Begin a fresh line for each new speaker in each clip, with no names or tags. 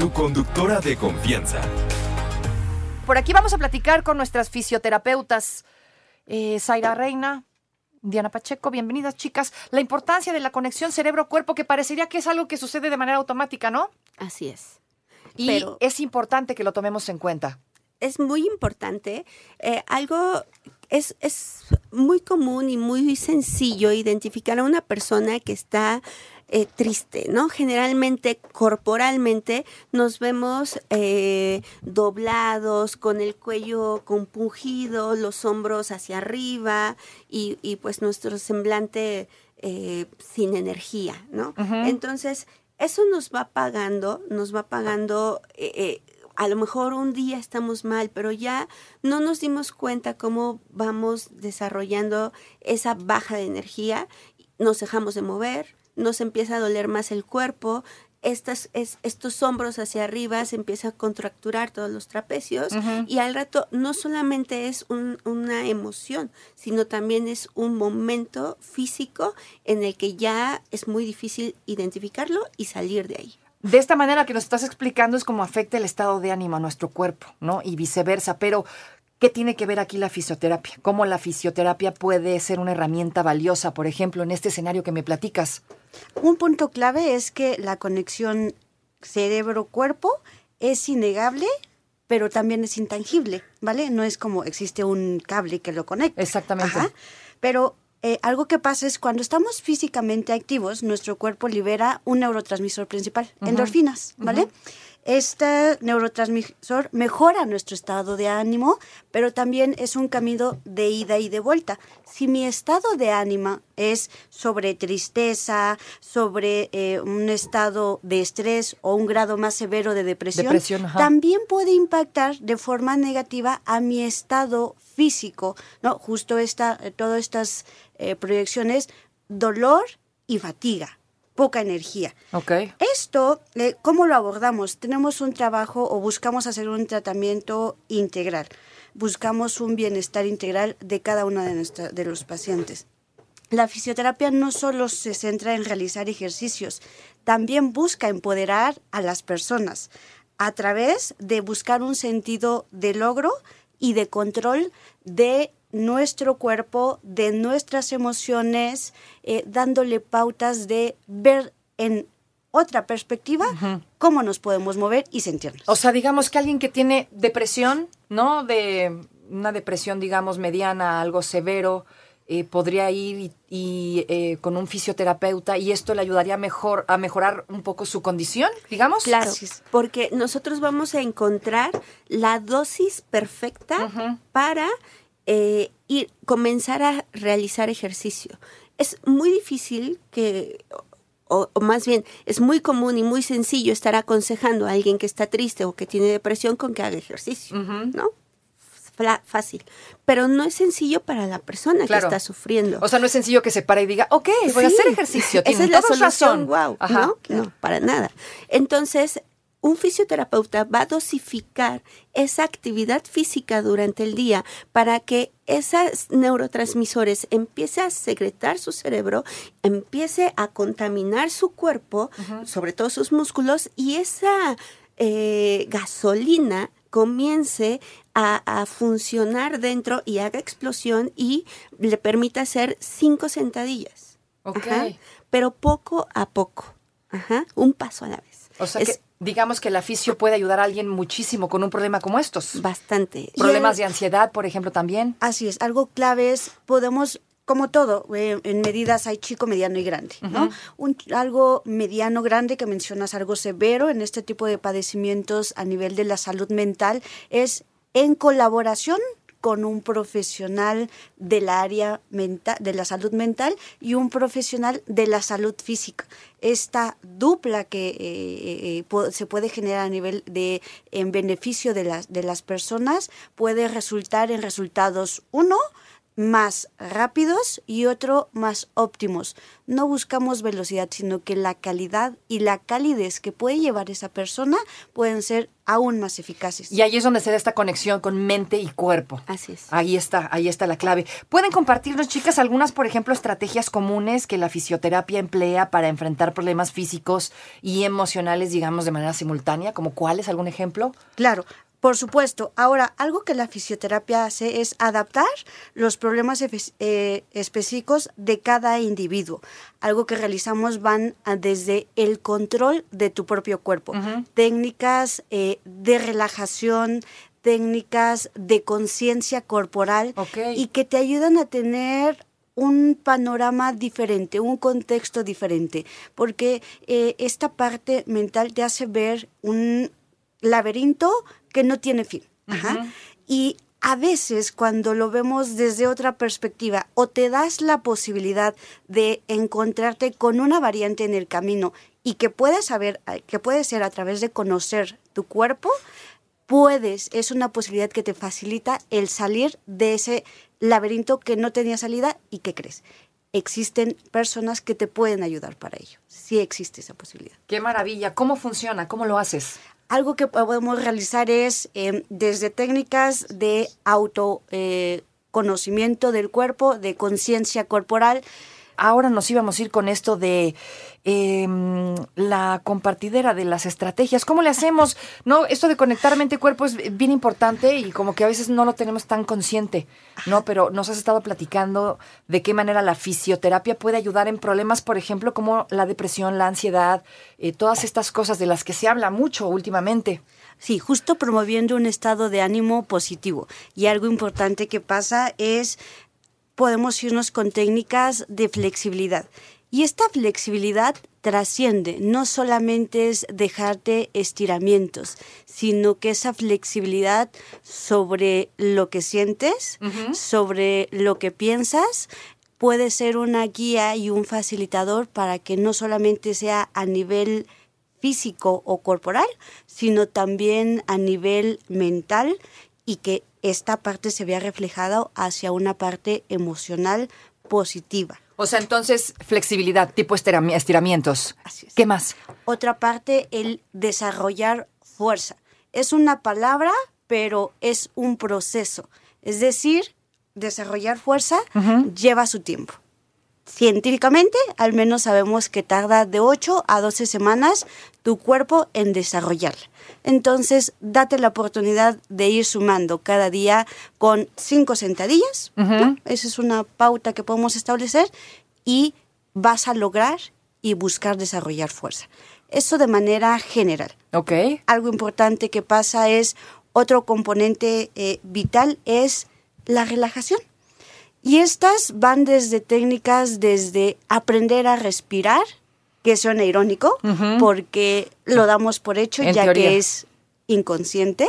tu conductora de confianza.
Por aquí vamos a platicar con nuestras fisioterapeutas. Eh, Zaira Reina, Diana Pacheco, bienvenidas chicas. La importancia de la conexión cerebro-cuerpo que parecería que es algo que sucede de manera automática, ¿no?
Así es.
Y
Pero-
es importante que lo tomemos en cuenta.
Es muy importante. eh, algo es, es muy común y muy sencillo identificar a una persona que está eh, triste, ¿no? Generalmente, corporalmente, nos vemos eh, doblados, con el cuello compungido, los hombros hacia arriba y, y, pues nuestro semblante eh, sin energía, ¿no? Entonces, eso nos va pagando, nos va pagando... eh, eh, a lo mejor un día estamos mal, pero ya no nos dimos cuenta cómo vamos desarrollando esa baja de energía, nos dejamos de mover, nos empieza a doler más el cuerpo, estas, es- estos hombros hacia arriba se empieza a contracturar todos los trapecios y al rato no solamente es un- una emoción, sino también es un momento físico en el que ya es muy difícil identificarlo y salir de ahí.
De esta manera que nos estás explicando es como afecta el estado de ánimo a nuestro cuerpo, ¿no? Y viceversa. Pero, ¿qué tiene que ver aquí la fisioterapia? ¿Cómo la fisioterapia puede ser una herramienta valiosa, por ejemplo, en este escenario que me platicas?
Un punto clave es que la conexión cerebro-cuerpo es innegable, pero también es intangible, ¿vale? No es como existe un cable que lo conecta.
Exactamente.
Ajá. Pero eh, algo que pasa es cuando estamos físicamente activos, nuestro cuerpo libera un neurotransmisor principal, endorfinas, ¿vale? Este neurotransmisor mejora nuestro estado de ánimo, pero también es un camino de ida y de vuelta. Si mi estado de ánimo es sobre tristeza, sobre eh, un estado de estrés o un grado más severo de depresión, también puede impactar de forma negativa a mi estado físico, ¿no? Justo esta, todas estas eh, proyecciones, dolor y fatiga, poca energía.
Ok.
Esto, eh, ¿cómo lo abordamos? Tenemos un trabajo o buscamos hacer un tratamiento integral. Buscamos un bienestar integral de cada uno de, nuestra- de los pacientes. La fisioterapia no solo se centra en realizar ejercicios, también busca empoderar a las personas a través de buscar un sentido de logro y de control de nuestro cuerpo, de nuestras emociones, eh, dándole pautas de ver en otra perspectiva cómo nos podemos mover y sentirnos.
O sea, digamos que alguien que tiene depresión, ¿no? De una depresión, digamos, mediana, algo severo, eh, podría ir y, y, eh, con un fisioterapeuta y esto le ayudaría mejor a mejorar un poco su condición, digamos.
Claro, porque nosotros vamos a encontrar la dosis perfecta para eh, ir, comenzar a realizar ejercicio. Es muy difícil que, o, o más bien, es muy común y muy sencillo estar aconsejando a alguien que está triste o que tiene depresión con que haga ejercicio, ¿no? Fla- Fácil. Pero no es sencillo para la persona
Claro.
que está sufriendo.
O sea, no es sencillo que se pare y diga, ok, voy a
Sí,
hacer ejercicio.
Esa es la
todos razón.
solución, wow.
Ajá.
¿no? no, para nada. Entonces, un fisioterapeuta va a dosificar esa actividad física durante el día para que esos neurotransmisores empiece a secretar su cerebro, empiece a contaminar su cuerpo, sobre todo sus músculos, y esa eh, gasolina comience a, a funcionar dentro y haga explosión y le permita hacer cinco sentadillas.
Ok.
Ajá. Pero poco a poco. Ajá. Un paso a la vez.
O sea
Es
que digamos que la fisio puede ayudar a alguien muchísimo con un problema como estos.
bastante.
Problemas de ansiedad, por ejemplo, también.
Así es, algo clave es, podemos, como todo, eh, en medidas hay chico, mediano y grande, ¿no? Un, algo mediano, grande, que mencionas algo severo en este tipo de padecimientos a nivel de la salud mental, es en colaboración con un profesional del área mental, de la salud mental y un profesional de la salud física. Esta dupla que eh, eh, pu- se puede generar a nivel de en beneficio de las de las personas puede resultar en resultados uno más rápidos y otro más óptimos. No buscamos velocidad, sino que la calidad y la calidez que puede llevar esa persona pueden ser aún más eficaces.
Y ahí es donde se da esta conexión con mente y cuerpo.
Así es.
Ahí está, ahí está la clave. ¿Pueden compartirnos, chicas, algunas, por ejemplo, estrategias comunes que la fisioterapia emplea para enfrentar problemas físicos y emocionales, digamos, de manera simultánea? ¿Como cuáles? ¿Algún ejemplo?
Claro, por supuesto. Ahora, algo que la fisioterapia hace es adaptar los problemas eh, específicos de cada individuo. Algo que realizamos van a- desde el control de tu propio cuerpo. Técnicas eh, de relajación, técnicas de conciencia corporal
Ok.
y que te ayudan a tener un panorama diferente, un contexto diferente, porque eh, esta parte mental te hace ver un laberinto que no tiene fin. Ajá. Y a veces cuando lo vemos desde otra perspectiva o te das la posibilidad de encontrarte con una variante en el camino y que puedes saber que puede ser a través de conocer tu cuerpo, puedes, es una posibilidad que te facilita el salir de ese laberinto que no tenía salida y que crees. Existen personas que te pueden ayudar para ello. Sí existe esa posibilidad.
¡Qué maravilla! ¿Cómo funciona? ¿Cómo lo haces?
Algo que podemos realizar es eh, desde técnicas de autoconocimiento eh, del cuerpo, de conciencia corporal.
Ahora nos íbamos a ir con esto de eh, la compartidera de las estrategias. ¿Cómo le hacemos? No, esto de conectar mente-cuerpo es bien importante y como que a veces no lo tenemos tan consciente, ¿no? Pero nos has estado platicando de qué manera la fisioterapia puede ayudar en problemas, por ejemplo, como la depresión, la ansiedad, eh, todas estas cosas de las que se habla mucho últimamente.
Sí, justo promoviendo un estado de ánimo positivo. Y algo importante que pasa es, podemos irnos con técnicas de flexibilidad. Y esta flexibilidad trasciende, no solamente es dejarte estiramientos, sino que esa flexibilidad sobre lo que sientes, sobre lo que piensas, puede ser una guía y un facilitador para que no solamente sea a nivel físico o corporal, sino también a nivel mental y que esta parte se vea reflejada hacia una parte emocional positiva.
O sea, entonces, flexibilidad, tipo estirami- estiramientos.
Así es.
¿Qué más?
Otra parte, el desarrollar fuerza. Es una palabra, pero es un proceso. Es decir, desarrollar fuerza lleva su tiempo. Científicamente, al menos sabemos que tarda de 8 a 12 semanas tu cuerpo en desarrollarla. Entonces, date la oportunidad de ir sumando cada día con 5 sentadillas. ¿no? Esa es una pauta que podemos establecer y vas a lograr y buscar desarrollar fuerza. Eso de manera general.
Ok.
Algo importante que pasa es, otro componente eh, vital es la relajación. Y estas van desde técnicas, desde aprender a respirar, que suena irónico, porque lo damos por hecho
En
ya
teoría.
que es inconsciente,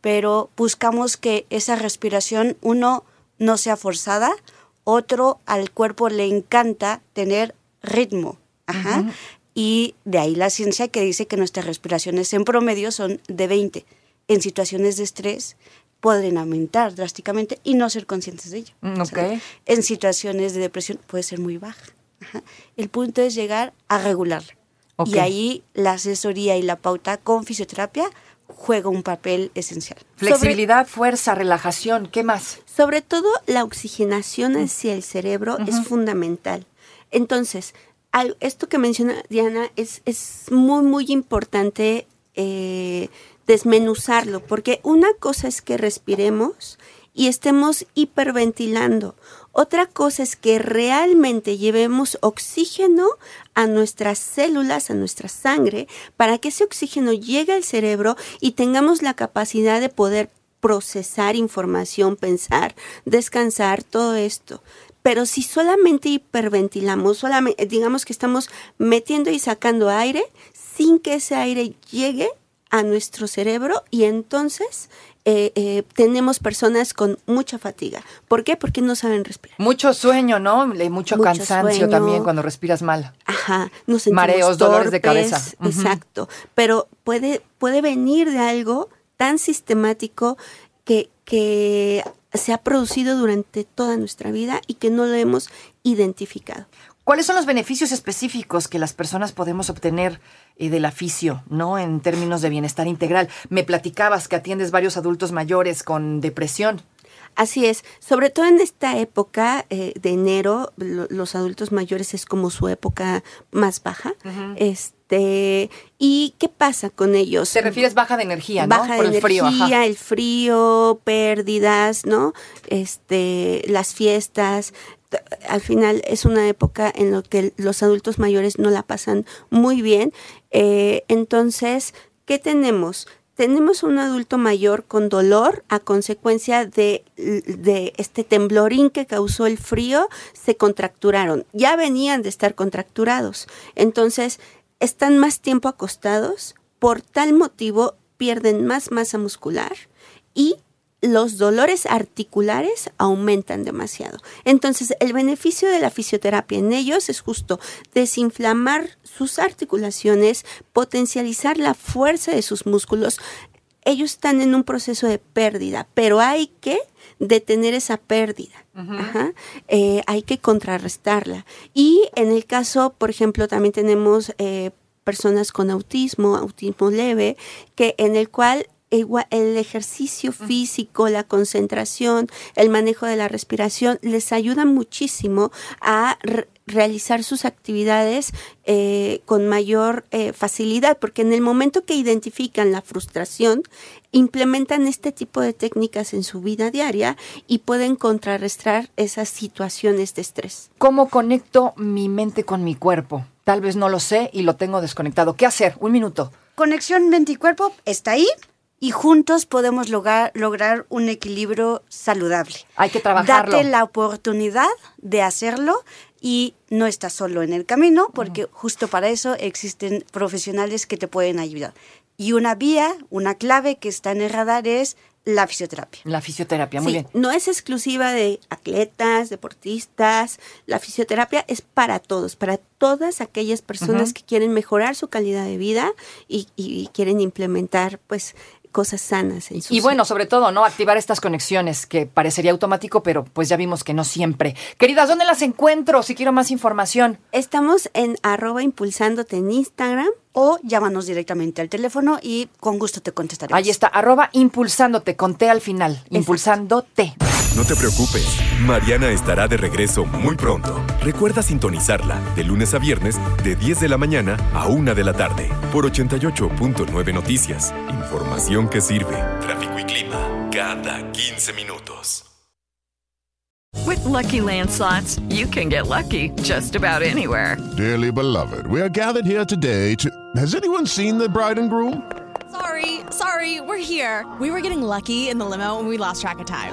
pero buscamos que esa respiración, uno, no sea forzada, otro, al cuerpo le encanta tener ritmo. Ajá. Y de ahí la ciencia que dice que nuestras respiraciones en promedio son de 20. En situaciones de estrés pueden aumentar drásticamente y no ser conscientes de ello.
Mm,
O sea, en situaciones de depresión puede ser muy baja. Ajá. El punto es llegar a regularla.
Ok.
Y ahí la asesoría y la pauta con fisioterapia juega un papel esencial.
Flexibilidad, fuerza, relajación. ¿Qué más?
Sobre todo la oxigenación hacia el cerebro es fundamental. Entonces, al- esto que menciona Diana es, es muy, muy importante eh, desmenuzarlo, porque una cosa es que respiremos y estemos hiperventilando. Otra cosa es que realmente llevemos oxígeno a nuestras células, a nuestra sangre, para que ese oxígeno llegue al cerebro y tengamos la capacidad de poder procesar información, pensar, descansar, todo esto. Pero si solamente hiperventilamos, solamente, digamos que estamos metiendo y sacando aire sin que ese aire llegue a nuestro cerebro y entonces eh, eh, tenemos personas con mucha fatiga. ¿Por qué? Porque no saben respirar.
Mucho sueño, ¿no? Mucho,
Mucho
cansancio
sueño.
también cuando respiras mal.
Ajá, nos sentimos
Mareos, dolores de
torpes,
cabeza.
Exacto, pero puede, puede venir de algo tan sistemático que, que se ha producido durante toda nuestra vida y que no lo hemos identificado.
¿Cuáles son los beneficios específicos que las personas podemos obtener eh, del aficio, ¿no? En términos de bienestar integral. Me platicabas que atiendes varios adultos mayores con depresión.
Así es, sobre todo en esta época eh, de enero, lo- los adultos mayores es como su época más baja. Este, ¿y qué pasa con ellos?
Te refieres baja de energía, ¿no?
baja
Por
de
el frío, ajá.
energía, el frío, pérdidas, ¿no? Este, las fiestas. Al final es una época en la que los adultos mayores no la pasan muy bien. Eh, entonces, ¿qué tenemos? Tenemos un adulto mayor con dolor a consecuencia de este temblorín que causó el frío, se contracturaron. Ya venían de estar contracturados. Entonces, están más tiempo acostados, por tal motivo pierden más masa muscular y los dolores articulares aumentan demasiado. Entonces, el beneficio de la fisioterapia en ellos es justo desinflamar sus articulaciones, potencializar la fuerza de sus músculos. Ellos están en un proceso de pérdida, pero hay que detener esa pérdida. Ajá. Eh, hay que contrarrestarla. Y en el caso, por ejemplo, también tenemos eh, personas con autismo, autismo leve, que en el cual el ejercicio físico, la concentración, el manejo de la respiración les ayuda muchísimo a re- realizar sus actividades eh, con mayor eh, facilidad, porque en el momento que identifican la frustración, implementan este tipo de técnicas en su vida diaria y pueden contrarrestar esas situaciones de estrés.
¿Cómo conecto mi mente con mi cuerpo? Tal vez no lo sé y lo tengo desconectado. ¿Qué hacer? Un minuto.
Conexión mente y cuerpo está ahí y juntos podemos lograr, lograr un equilibrio saludable.
Hay que trabajarlo.
Date la oportunidad de hacerlo y no estás solo en el camino porque justo para eso existen profesionales que te pueden ayudar. Y una vía, una clave que está en el radar es la fisioterapia.
La fisioterapia, muy
Sí,
bien.
no es exclusiva de atletas, deportistas. La fisioterapia es para todos, para todas aquellas personas que quieren mejorar su calidad de vida y, y quieren implementar, pues, cosas sanas en su
Y bueno, sobre todo, ¿no? Activar estas conexiones que parecería automático, pero pues ya vimos que no siempre. Queridas, ¿dónde las encuentro si quiero más información?
Estamos en arroba impulsándote en Instagram.
O llámanos directamente al teléfono y con gusto te contestaremos.
Ahí está, arroba impulsándote, conté al final. Impulsándote.
No te preocupes, Mariana estará de regreso muy pronto. Recuerda sintonizarla de lunes a viernes de 10 de la mañana a 1 de la tarde por 88.9 Noticias. Información que sirve. Tráfico y clima cada 15 minutos.
With Lucky Land slots, you can get lucky just about anywhere.
Dearly beloved, we are gathered here today to. Has anyone seen the bride and groom?
Sorry, sorry, we're here. We were getting lucky in the limo and we lost track of time.